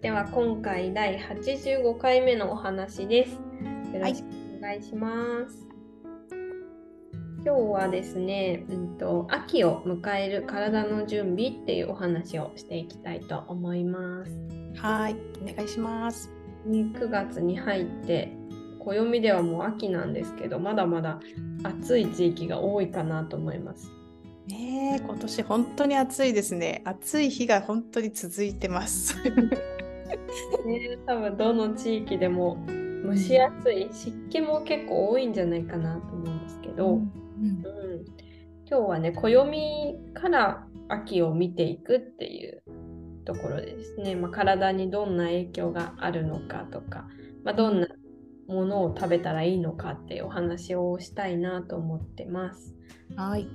では今回第85回目のお話です。よろしくお願いします。今日はですね、うんと、秋を迎える体の準備っていうお話をしていきたいと思います。はい、お願いします。9月に入って暦ではもう秋なんですけどまだまだ暑い地域が多いかなと思います。ねえ、今年本当に暑いですね。暑い日が本当に続いてます。ね、多分どの地域でも蒸し暑い湿気も結構多いんじゃないかなと思うんですけど、うん今日はね暦から秋を見ていくっていうところでですね、まあ、体にどんな影響があるのかとか、まあ、どんなものを食べたらいいのかっていうお話をしたいなと思ってます。はい。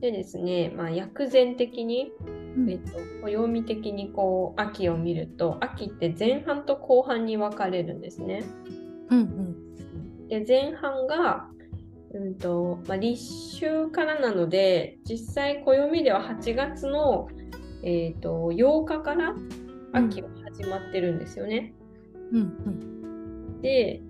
でですね、まあ、薬膳的に、うんえっと、暦的にこう秋を見ると秋って前半と後半に分かれるんですね。うんで前半が、うんとまあ、立秋からなので実際暦では8月の、えー、と8日から秋は始まってるんですよね。うんうんで、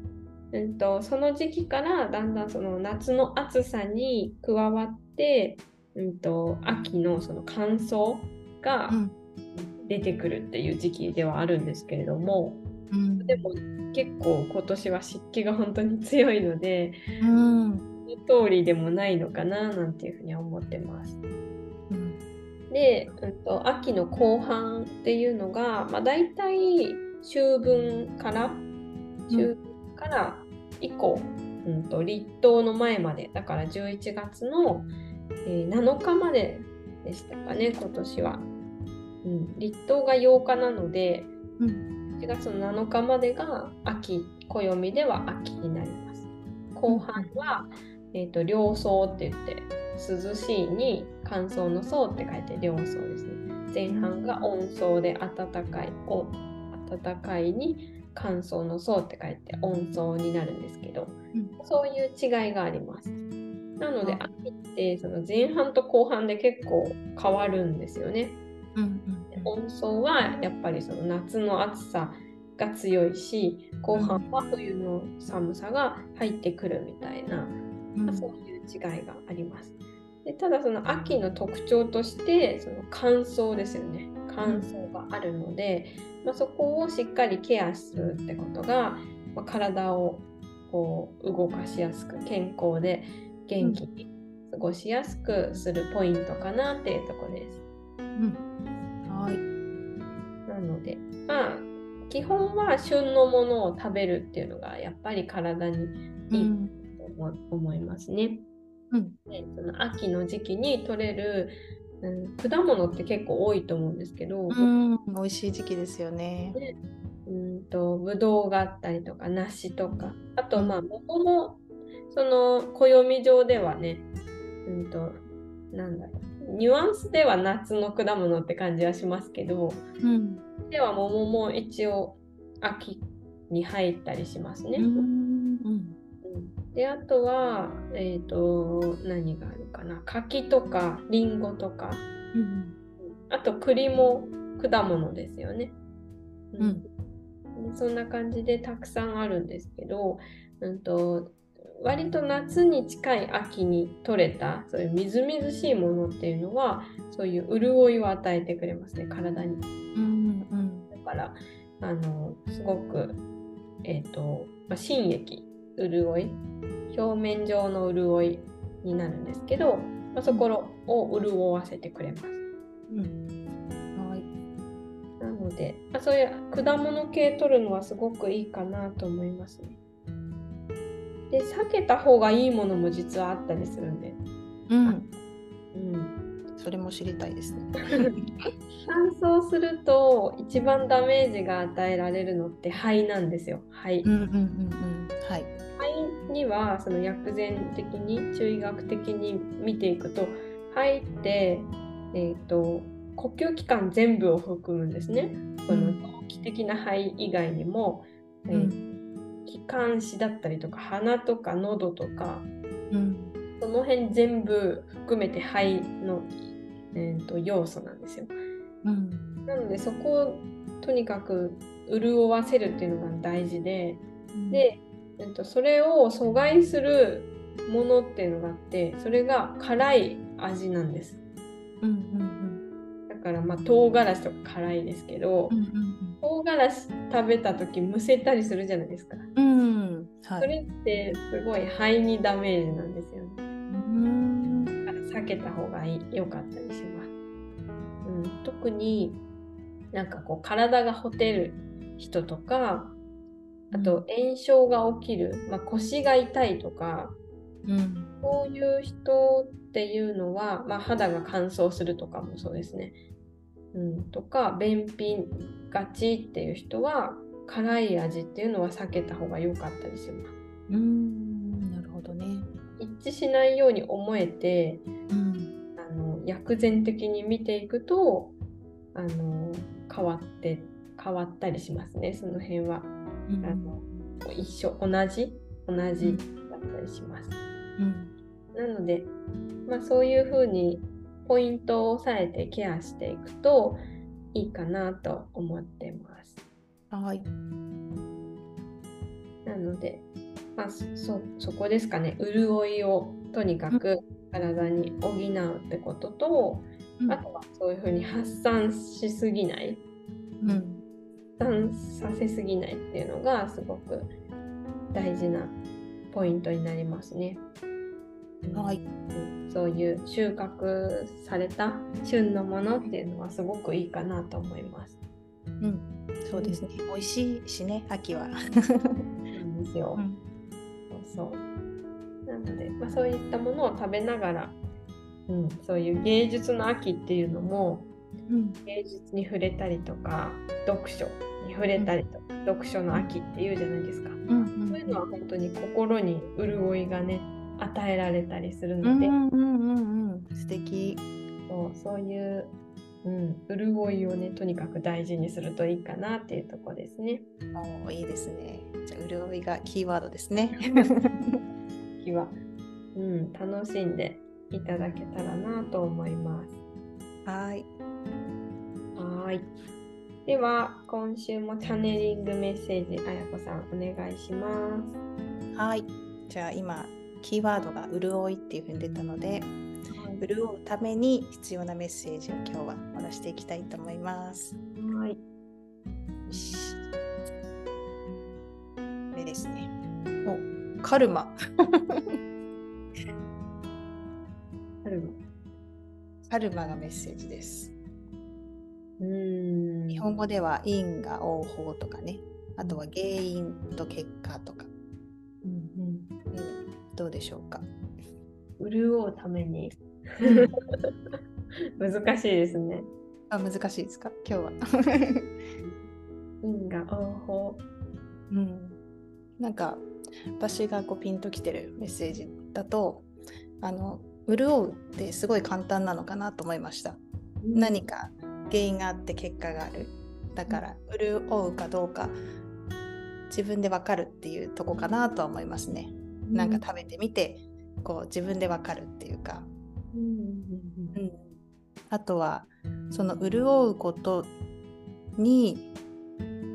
うん、とその時期からだんだんその夏の暑さに加わって、うん、と秋のその乾燥がうん。出てくるっていう時期ではあるんですけれどもうん。でも結構今年は湿気が本当に強いのでうん。その通りでもないのかななんていうふうには思ってます。うん。で、うん、と秋の後半っていうのが、まあ、大体秋分から秋分から以降、うん、と立冬の前までだから11月の、えー7日まででしたかね今年は。うん、立冬が8日なのでうん1月の7日までが秋暦では秋になります。後半は、えー、と涼霜って言って涼しいに乾燥の霜って書いて涼霜ですね。前半が温霜で暖かいお暖かいに乾燥の霜って書いて温霜になるんですけど、うんそういう違いがあります。なのでうん秋ってその前半と後半で結構変わるんですよね。うん温燥はやっぱりその夏の暑さが強いし後半は冬の寒さが入ってくるみたいな、うんまあそういう違いがあります。でただその秋の特徴としてその乾燥ですよね乾燥があるので、まあ、そこをしっかりケアするってことが、まあ体をこう動かしやすく健康で元気に過ごしやすくするポイントかなっていうところです。うんはい。なので、まあ、基本は旬のものを食べるっていうのがやっぱり体にいいうんと思思いますね。うんでその秋の時期に取れる、うん、果物って結構多いと思うんですけど、うん美味しい時期ですよね。うんとぶどうがあったりとか梨とかあとまあ桃もその暦上ではね、うんとなんだろう。ニュアンスでは夏の果物って感じはしますけど、うん。では桃も一応秋に入ったりしますね。うん。うん。であとは、えっと何があるかな。柿とかりんごとか。うんあと栗も果物ですよね。うん。でそんな感じでたくさんあるんですけど、うん、と割と夏に近い秋に取れたそういうみずみずしいものっていうのはそういう潤いを与えてくれますね体に。うんうんだからあのすごく、えっとまあ、心液潤い表面上の潤いになるんですけど、まあ、そこを潤わせてくれます。うんはい。なので、まあ、そういう果物系取るのはすごくいいかなと思いますね。で避けた方がいいものも実はあったりするんで、うんうん、それも知りたいですね。乾燥すると一番ダメージが与えられるのって肺なんですよ肺。うんうんうんうんはい。肺にはその薬膳的に中医学的に見ていくと肺って、えー、と呼吸器官全部を含むんですね。この長期的な肺以外にも、えー気管支だったりとか鼻とか喉とかうん。その辺全部含めて肺の、えー、と要素なんですよ。うん。なのでそこをとにかく潤わせるっていうのが大事で、うん、で、えっと、それを阻害するものっていうのがあってそれが辛い味なんです。うんうんうん、だからまあ唐辛子とか辛いですけど、うんうんうん、唐辛子食べた時むせたりするじゃないですか。うん。はい、それってすごい肺にダメージなんですよね。うん。だから避けた方がいい良かったりします。うん、特になんかこう体がほてる人とかあと炎症が起きる、まあ、腰が痛いとか、うん、こういう人っていうのは、まあ、肌が乾燥するとかもそうですね、うん、とか便秘がちっていう人は辛い味っていうのは避けた方が良かったりします。うんなるほどね。一致しないように思えて、うん、あの薬膳的に見ていくとあの変わって変わったりしますね。その辺は、うん、あの一緒同じ同じだったりします、うん、なので、まあ、そういうふうにポイントを押さえてケアしていくといいかなと思ってます。はい。なので、まあ、そそこですかね。潤いをとにかく体に補うってことと、うん、あとはそういうふうに発散しすぎない、うん、発散させすぎないっていうのがすごく大事なポイントになりますね。はい、そういう収穫された旬のものっていうのはすごくいいかなと思います。うん、そうですね。美味しいしね、秋は。なんですよ。うん、そうそう。なので、まあ、そういったものを食べながら、うん、そういう芸術の秋っていうのも、うん、芸術に触れたりとか読書に触れたりとか、うん、読書の秋っていうじゃないですか、うんうん、そういうのは本当に心に潤いがね与えられたりするので、うんうんうんうん、素敵そうそういう、うん、潤いをねとにかく大事にするといいかなっていうとこですね。おいいですね。じゃあ潤いがキーワードですね。日は、うん、楽しんでいただけたらなと思います。はい。はい。では、今週もチャネリングメッセージ、あやこさん、お願いします。はい。じゃあ、今、キーワードが潤いっていうふうに出たので、はい、潤うために必要なメッセージを今日はお話していきたいと思います。はい。よし。これですね。お、カルマ。カルマ。カルマがメッセージです。うん日本語では因果応報とかねあとは原因と結果とか、うんうんうん、どうでしょうか？潤うために。難しいですね。あ難しいですか？今日は。因果応報。うん。なんか私がこうピンときてるメッセージだとあの潤うってすごい簡単なのかなと思いました、うん、何か原因があって結果がある。だから潤うかどうか自分で分かるっていうとこかなとは思いますね、うん、なんか食べてみてこう自分で分かるっていうか、うん、うん、あとはその潤うことに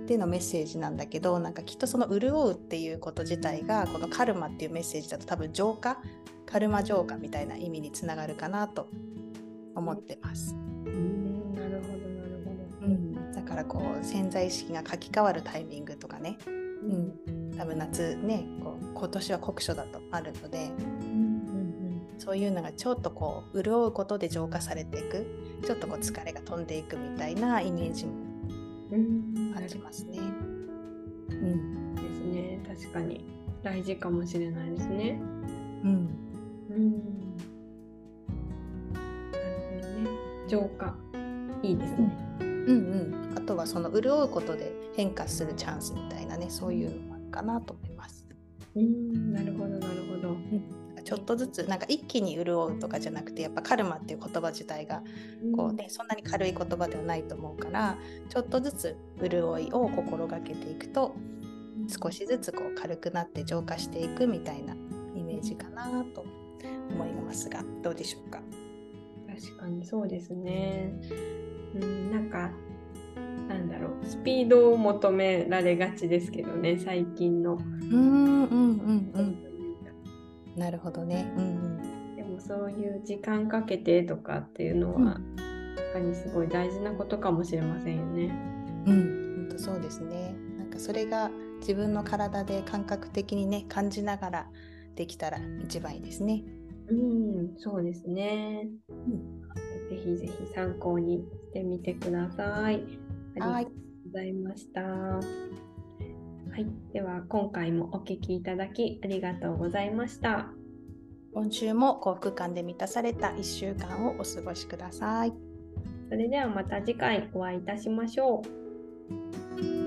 でのメッセージなんだけどなんかきっとその潤うっていうこと自体がこのカルマっていうメッセージだと多分浄化カルマ浄化みたいな意味につながるかなと思ってます。からこう潜在意識が書き換わるタイミングとかね、うん、多分夏ねこう今年は酷暑だとあるので、うんうんうん、そういうのがちょっとこう潤うことで浄化されていくちょっとこう疲れが飛んでいくみたいなイメージも感じますね。うん、ですね。確かに。大事かもしれないですね。うん、うん。浄化。いいですね。うんうん、あとはその潤うことで変化するチャンスみたいなねそういうのかなと思います。うんなるほどなるほど、うん、ちょっとずつなんか一気に潤うとかじゃなくてやっぱカルマっていう言葉自体がこう、ね、そんなに軽い言葉ではないと思うからちょっとずつ潤いを心がけていくと少しずつこう軽くなって浄化していくみたいなイメージかなと思いますがどうでしょうか？確かにそうですね。うん、なんかなんだろうスピードを求められがちですけどね最近の。うんうんうんうんなるほどね。うんうん、でもそういう時間かけてとかっていうのは、うん、かにすごい大事なことかもしれませんよね。うん、本当そうですね。なんかそれが自分の体で感覚的にね感じながらできたら一番いいですね。うん、そうですね。うん、ぜひぜひ参考にしてみてください。ありがとうございました。はい、では今回もお聞きいただきありがとうございました。今週も幸福感で満たされた1週間をお過ごしください。それではまた次回お会いいたしましょう。